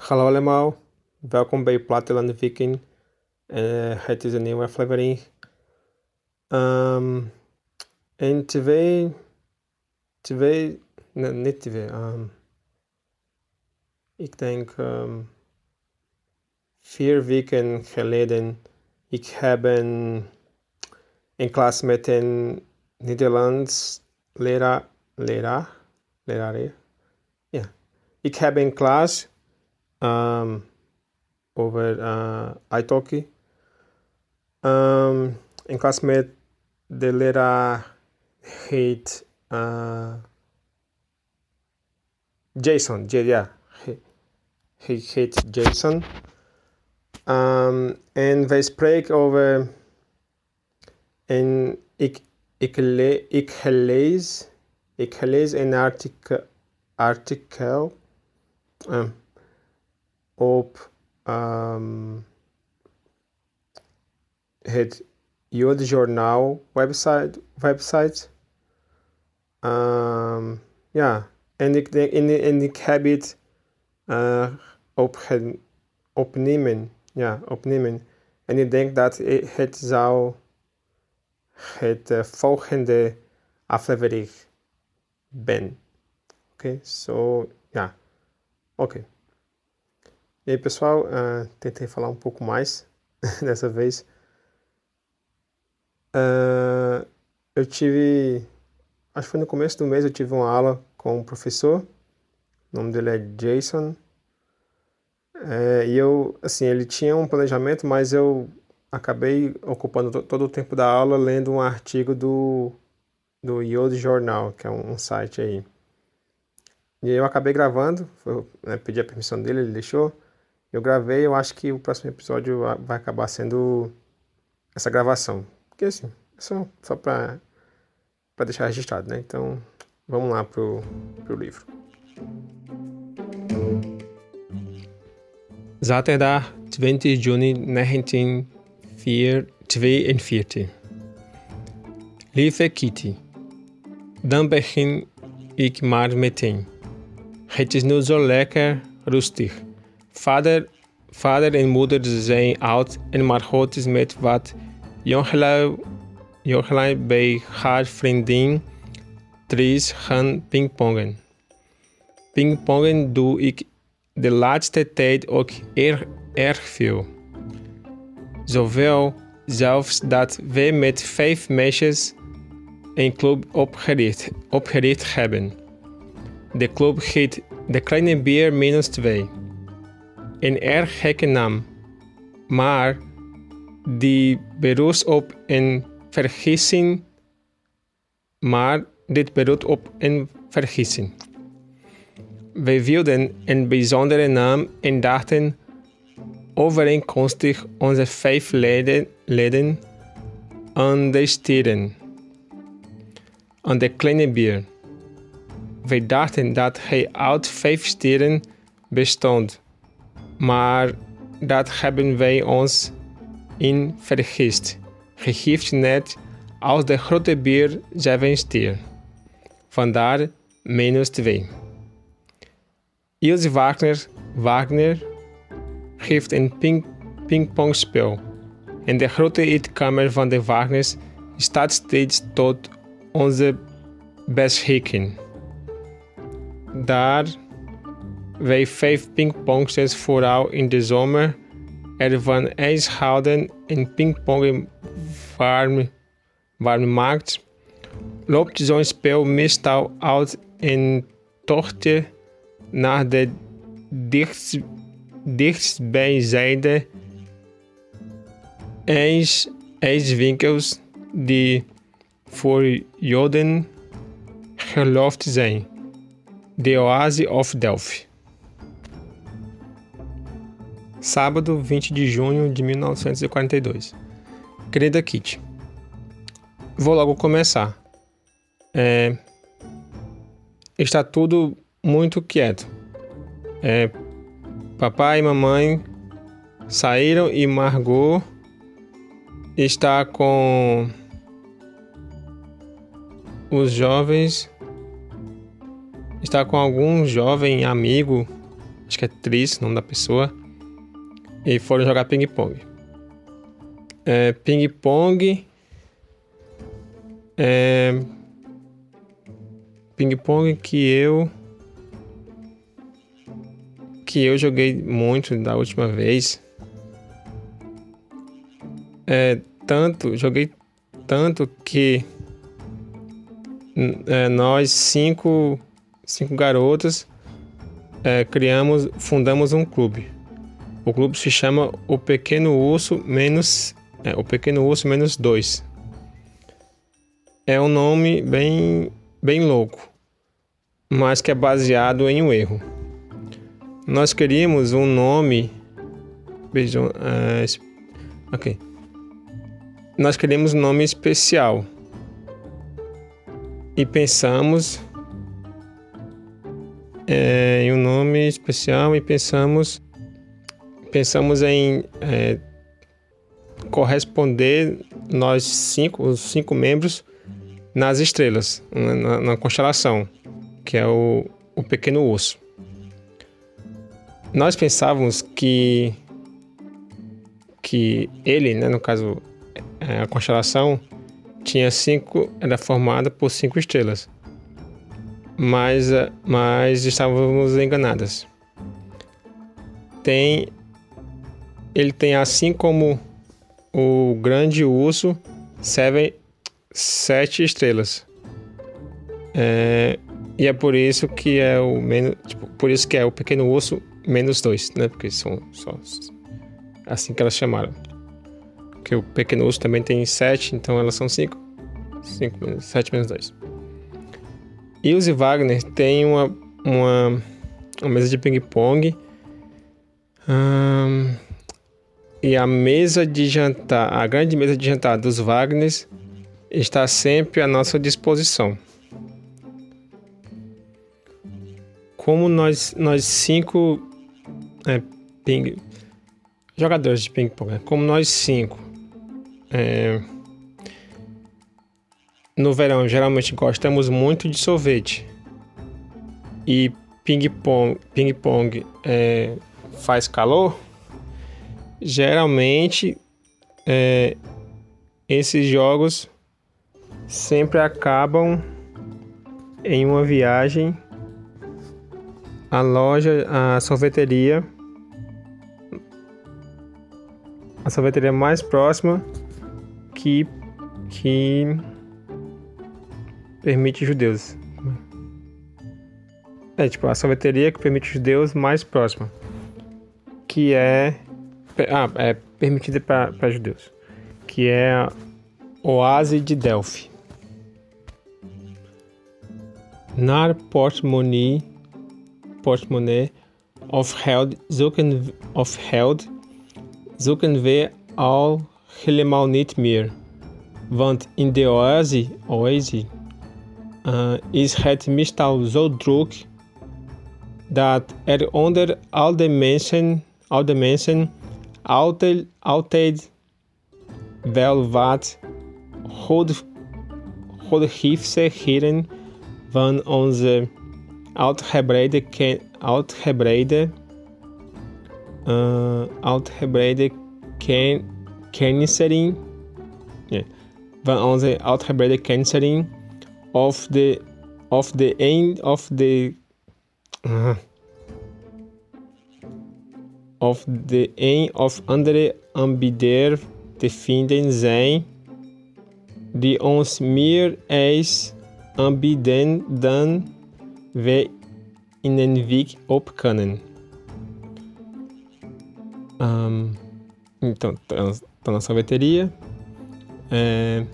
Hallo allemaal, welkom bij Platteland Viking. Uh, het is een nieuwe aflevering. Um, en twee, twee, nee, niet twee, um, ik denk um, vier weken geleden, ik heb een, een klas met een Nederlands leraar, leraar, leraar, ja. Ik heb een klas um, over uh, italki. Um, in klas met de leraar heet uh, Jason. J ja, hij, hij heet Jason. Um, en wij spreken over. En ik, ik, le, ik lees. Ik lees een artikel. artikel um, op um, het Jood Journaal website. website. Um, ja, en ik, denk, en, en ik heb het uh, opnemen. Ja, opnemen. En ik denk dat het zou het uh, volgende aflevering ben. Oké, zo, so, ja. Oké. Okay. E aí, pessoal, uh, tentei falar um pouco mais dessa vez. Uh, eu tive, acho que foi no começo do mês, eu tive uma aula com um professor. O nome dele é Jason. É, e eu, assim, ele tinha um planejamento, mas eu acabei ocupando todo o tempo da aula lendo um artigo do, do Yod Jornal, que é um, site aí. E eu acabei gravando, foi, né, pedi a permissão dele, ele deixou. Eu gravei, eu acho que o próximo episódio vai acabar sendo essa gravação. Porque assim, só, só para deixar registrado, né? Então, vamos lá pro, pro livro. Zaterdag 20 juni 1942. Lieve Kitty, dan begin ik maar meteen. Het is nu zo lekker rustig. Vader, vader en moeder zijn oud en Margot is met wat jongelui bij haar vriendin Tris gaan pingpongen. Pingpongen doe ik de laatste tijd ook erg, erg veel. Zoveel zelfs dat we met vijf meisjes een club opgericht, opgericht hebben. De club heet De Kleine Beer minus 2 een erg gekke naam, maar die berust op een vergissing. Maar dit berust op een vergissing. Wij wilden een bijzondere naam en dachten overeenkomstig onze vijf leden, leden aan de stieren. Aan de kleine bier. Wij dachten dat hij uit vijf stieren bestond maar dat hebben wij ons in vergist. Gegeven net als de grote bier zeven stier. Vandaar minus 2. Ilse Wagner, Wagner geeft een ping, pingpongspel. En de grote eetkamer van de Wagners staat steeds tot onze beschikking. Daar wij vijf pingpongsters vooral in de zomer ervan ijs houden en pingpongen warm, warm maakt, loopt zo'n spel meestal uit een tochtje naar de dichtst, dichtstbijzijde ijs, ijswinkels die voor Joden geloofd zijn. De Oase of Delphi. Sábado 20 de junho de 1942. Querida Kitty, vou logo começar. É, está tudo muito quieto. É, papai e mamãe saíram e Margot está com os jovens, está com algum jovem amigo acho que é Tris, nome da pessoa, e foram jogar ping-pong. É, ping-pong. É, ping-pong que eu que eu joguei muito da última vez. É, tanto, joguei tanto que é, nós cinco, cinco garotas é, criamos, fundamos um clube. O clube se chama O Pequeno Urso menos é, o Pequeno Urso menos dois. É um nome bem bem louco, mas que é baseado em um erro. Nós queríamos um nome. Vejam, uh, ok. Nós queríamos um nome especial e pensamos é, em um nome especial e pensamos pensamos em é, corresponder nós cinco os cinco membros nas estrelas na, na constelação que é o, o pequeno urso nós pensávamos que que ele né no caso é, a constelação tinha cinco era formada por cinco estrelas mas, eh, mas estávamos enganadas. Tem, ele tem assim como o grande urso seven, sete estrelas. É, e é por isso que é o menos, tipo, por isso que é o pequeno urso menos dois, né? Porque são só assim que elas chamaram. Porque o pequeno urso também tem sete, então elas são cinco. Cinco menos sete menos dois. Ilse Wagner tem uma, uma, uma mesa de ping-pong. Hum, e a mesa de jantar, a grande mesa de jantar dos Wagners está sempre à nossa disposição. Como nós, nós cinco é, ping, jogadores de ping-pong, né? como nós cinco é, no verão, geralmente gostamos muito de sorvete. E ping-pong ping -pong, é, faz calor. Geralmente, é, esses jogos sempre acabam em uma viagem à loja, à sorveteria, a sorveteria mais próxima que que permite judeus. É tipo a sorveteria que permite judeus mais próxima, que é ah, é permitida para judeus, que é Oase de Delphi. Naar portemonnee, portemonnee of held zoeken of held zoeken we al helemaal niet meer, want in de oase, oase uh, is het meestal zo druk dat er onder al de mensen, al de mensen altijd, altijd wel wat goed, goedgiftigheden van onze uitgebreide, uitgebreide, uh, ken, kennisserie, yeah, van onze uitgebreide kennisserie of the of the end of the of the end of andere aanbieder te vinden zijn die ons meer eis aanbieden dan we in een week op kunnen. Um, então, tá na sorveteria. É,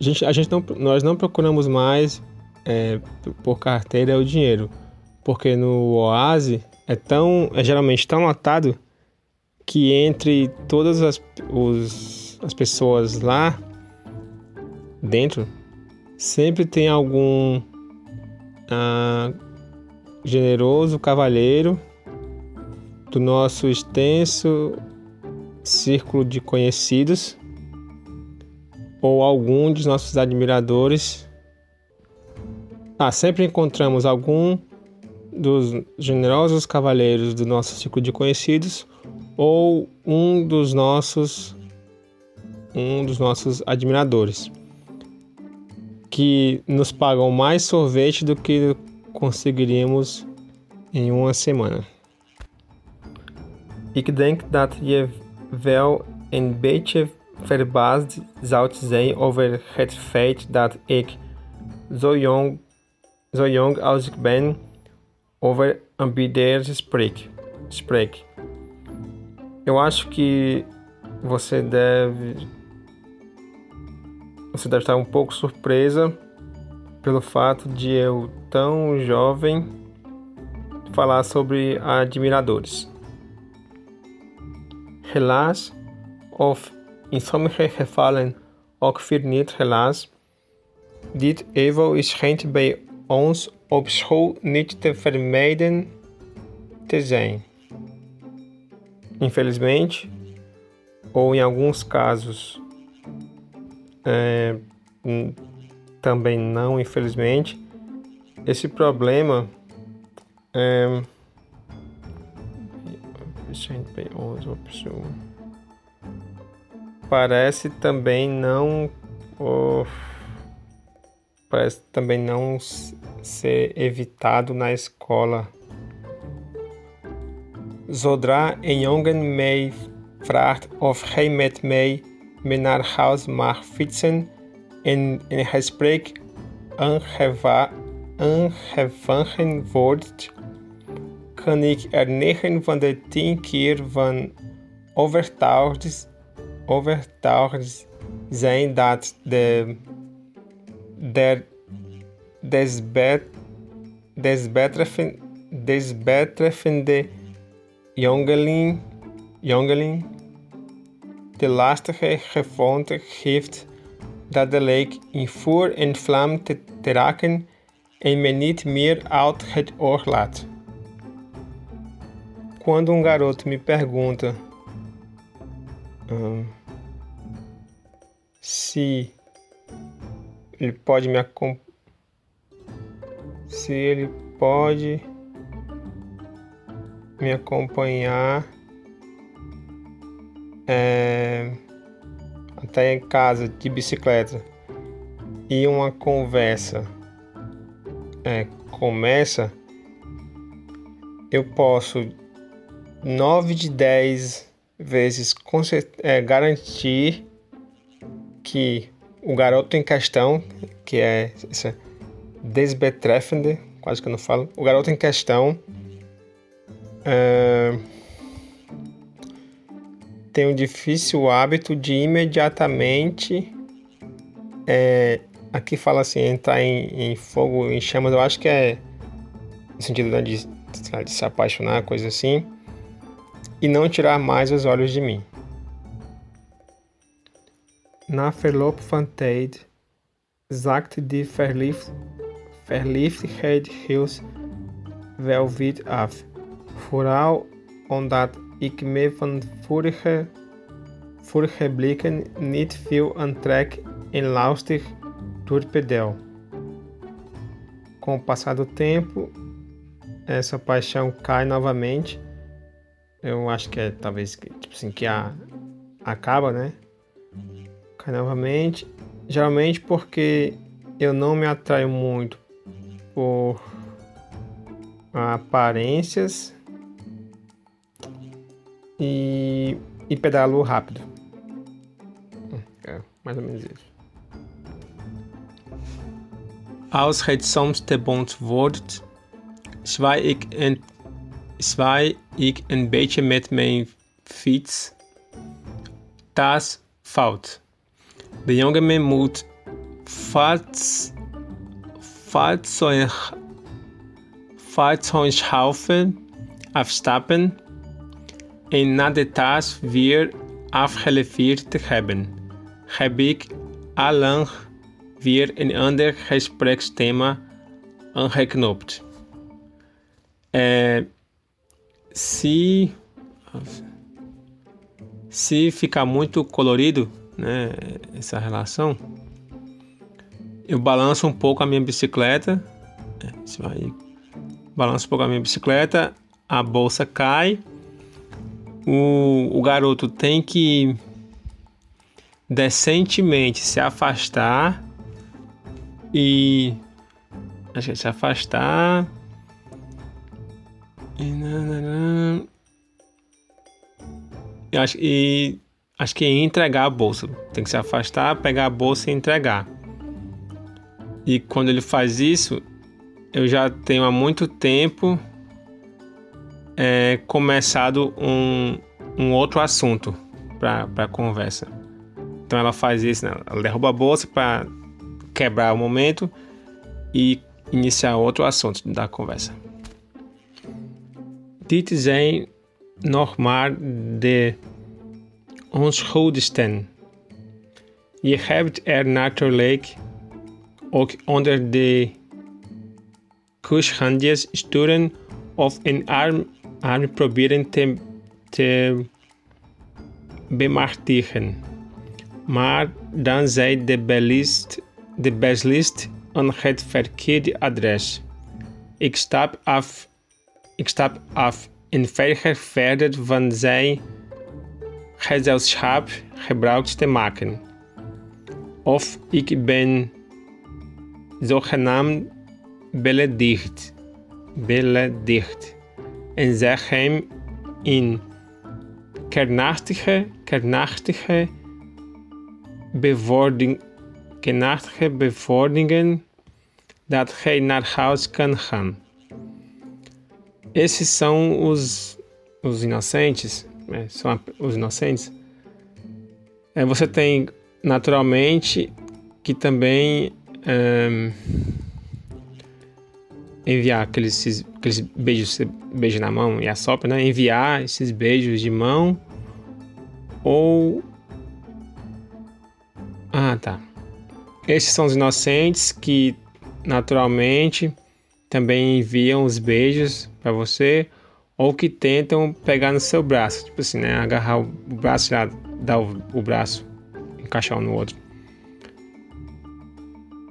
a gente, a gente não, nós não procuramos mais é, por carteira o dinheiro, porque no Oase é tão é geralmente tão lotado que entre todas as, os, as pessoas lá dentro sempre tem algum ah, generoso cavalheiro do nosso extenso círculo de conhecidos ou algum dos nossos admiradores. Ah, sempre encontramos algum dos generosos cavaleiros do nosso ciclo de conhecidos ou um dos nossos um dos nossos admiradores que nos pagam mais sorvete do que conseguiríamos em uma semana. Ik denk dat je wel een beetje verbaasd zou zijn over het feit dat ik zo jong, zo jong als ik ben over ambiders spreek. spreek. Eu acho que você deve você deve estar um pouco surpresa pelo fato de eu tão jovem falar sobre admiradores. Helaas, of in sommige gevallen ook weer helaas, dit evo schijnt bij ons op school niet te vermijden te zijn. Infelizmente, ou em alguns casos, é, também não, infelizmente, esse problema é, parece também não oh, parece também não ser evitado na escola. Zodra een jongen mij vraagt of hij met mij mee naar huis mag fietsen en, en hij spreekt aangevangen wordt, kan ik er 9 van de 10 keer van overtuigd, overtuigd zijn dat de der desbet, desbetreffende, jongeling, jongeling de lastige gevonden heeft dat de leek in vuur en vlam te, te raken en me niet meer uit het oog laat. Quando um garoto me pergunta hum, se ele pode me se ele pode me acompanhar é, até em casa de bicicleta. E uma conversa é, começa, eu posso 9 de 10 vezes é, garantir que o garoto em questão, que é desbetreffende, quase que eu não falo, o garoto em questão é, tem o difícil hábito de imediatamente. É, aqui fala assim, entrar em, em, fogo, em chamas, eu acho que é no sentido né, de, de se apaixonar, coisa assim, e não tirar mais os olhos de mim. Na verloopvaartijd zakte die verliefd, verliefdheid heel wel wit af. Vooral omdat ik me van vorige, vorige blikken niet veel aantrek en lustig torpedel. Com o passar do tempo, essa paixão cai novamente. Eu acho que é talvez tipo assim, que a, acaba, né? Cai novamente. Geralmente porque eu não me atraio muito por aparências e, e pedalo rápido. É, mais ou menos isso. Als het soms te bond wordt, zwaai ik een, zwaai ik een beetje met mijn fiets. Das fout. De jongen moet Fahrzeug, Fahrzeughafen afstappen en na de taas weer afgeleverd te hebben, heb allang weer een ander gespreksthema aangeknopt. É, se, se ficar muito colorido né, essa relação, eu balanço um pouco a minha bicicleta, é, vai. Balança um pouco a minha bicicleta, a bolsa cai. O, o garoto tem que decentemente se afastar e acho que é se afastar. E, acho, e acho que entregar a bolsa. Tem que se afastar pegar a bolsa e entregar e quando ele faz isso eu já tenho há muito tempo é, começado um, um outro assunto para a conversa então ela faz isso, né? ela derruba a bolsa para quebrar o momento e iniciar outro assunto da conversa. Dit zijn nog maar de onschuldigsten. Je hebt er natuurlijk ook onder de kushandjes sturen of een arm, arm proberen te, te bemachtigen maar dan zei de bellist, de beslist aan het verkeerde adres. Ik stap af, ik stap af en verger verder van zijn gezelschap gebruik te maken. Of ik ben zogenaamd beledigd, beledigd en zeg hem in kernachtige, kernachtige bevordering, kenachtige bevorderingen dat hij naar huis kan gaan. Esses são os, os inocentes, né? são os inocentes. Você tem naturalmente que também é, enviar aqueles, aqueles beijos, beijo na mão e a sopra, né? enviar esses beijos de mão ou ah, tá. Esses são os inocentes que naturalmente também enviam os beijos para você ou que tentam pegar no seu braço, tipo assim, né? Agarrar o braço dar o, o braço, encaixar um no outro.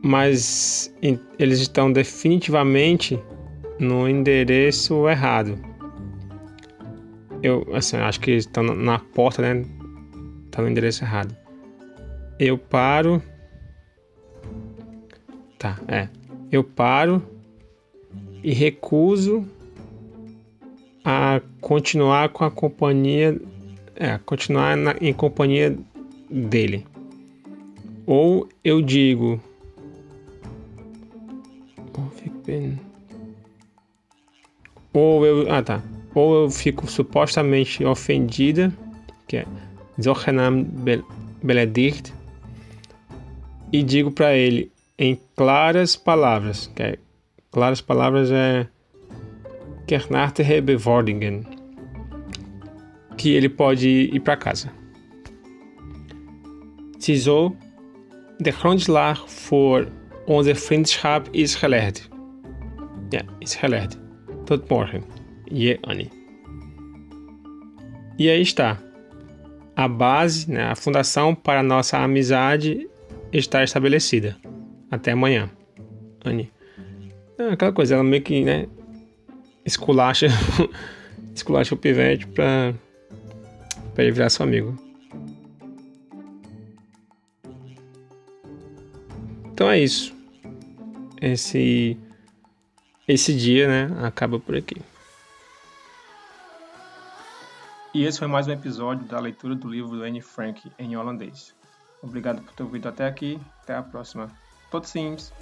Mas eles estão definitivamente no endereço errado. Eu, assim, acho que estão na porta, né? Tá no endereço errado eu paro. Tá, é. Eu paro e recuso a continuar com a companhia, é, continuar na, em companhia dele. Ou eu digo, ou eu, ah tá, ou eu fico supostamente ofendida, que é Zohanam Beledicht, e digo para ele em claras palavras, que é, claras palavras é Kernarte Bevordingen, que ele pode ir para casa. Ziezo, de grondslag voor onze vriendschap is gelegd. Ja, is gelegd. Tot morgen. Je, Annie. E aí está. A base, né, a fundação para nossa amizade está estabelecida. Até amanhã. Anne. É aquela coisa, ela meio que, né? Esculacha. esculacha o pivete pra ele virar seu amigo. Então é isso. Esse esse dia, né, acaba por aqui. E esse foi mais um episódio da leitura do livro do Anne Frank em holandês. Obrigado por ter ouvido até aqui. Até a próxima. Tot ziens!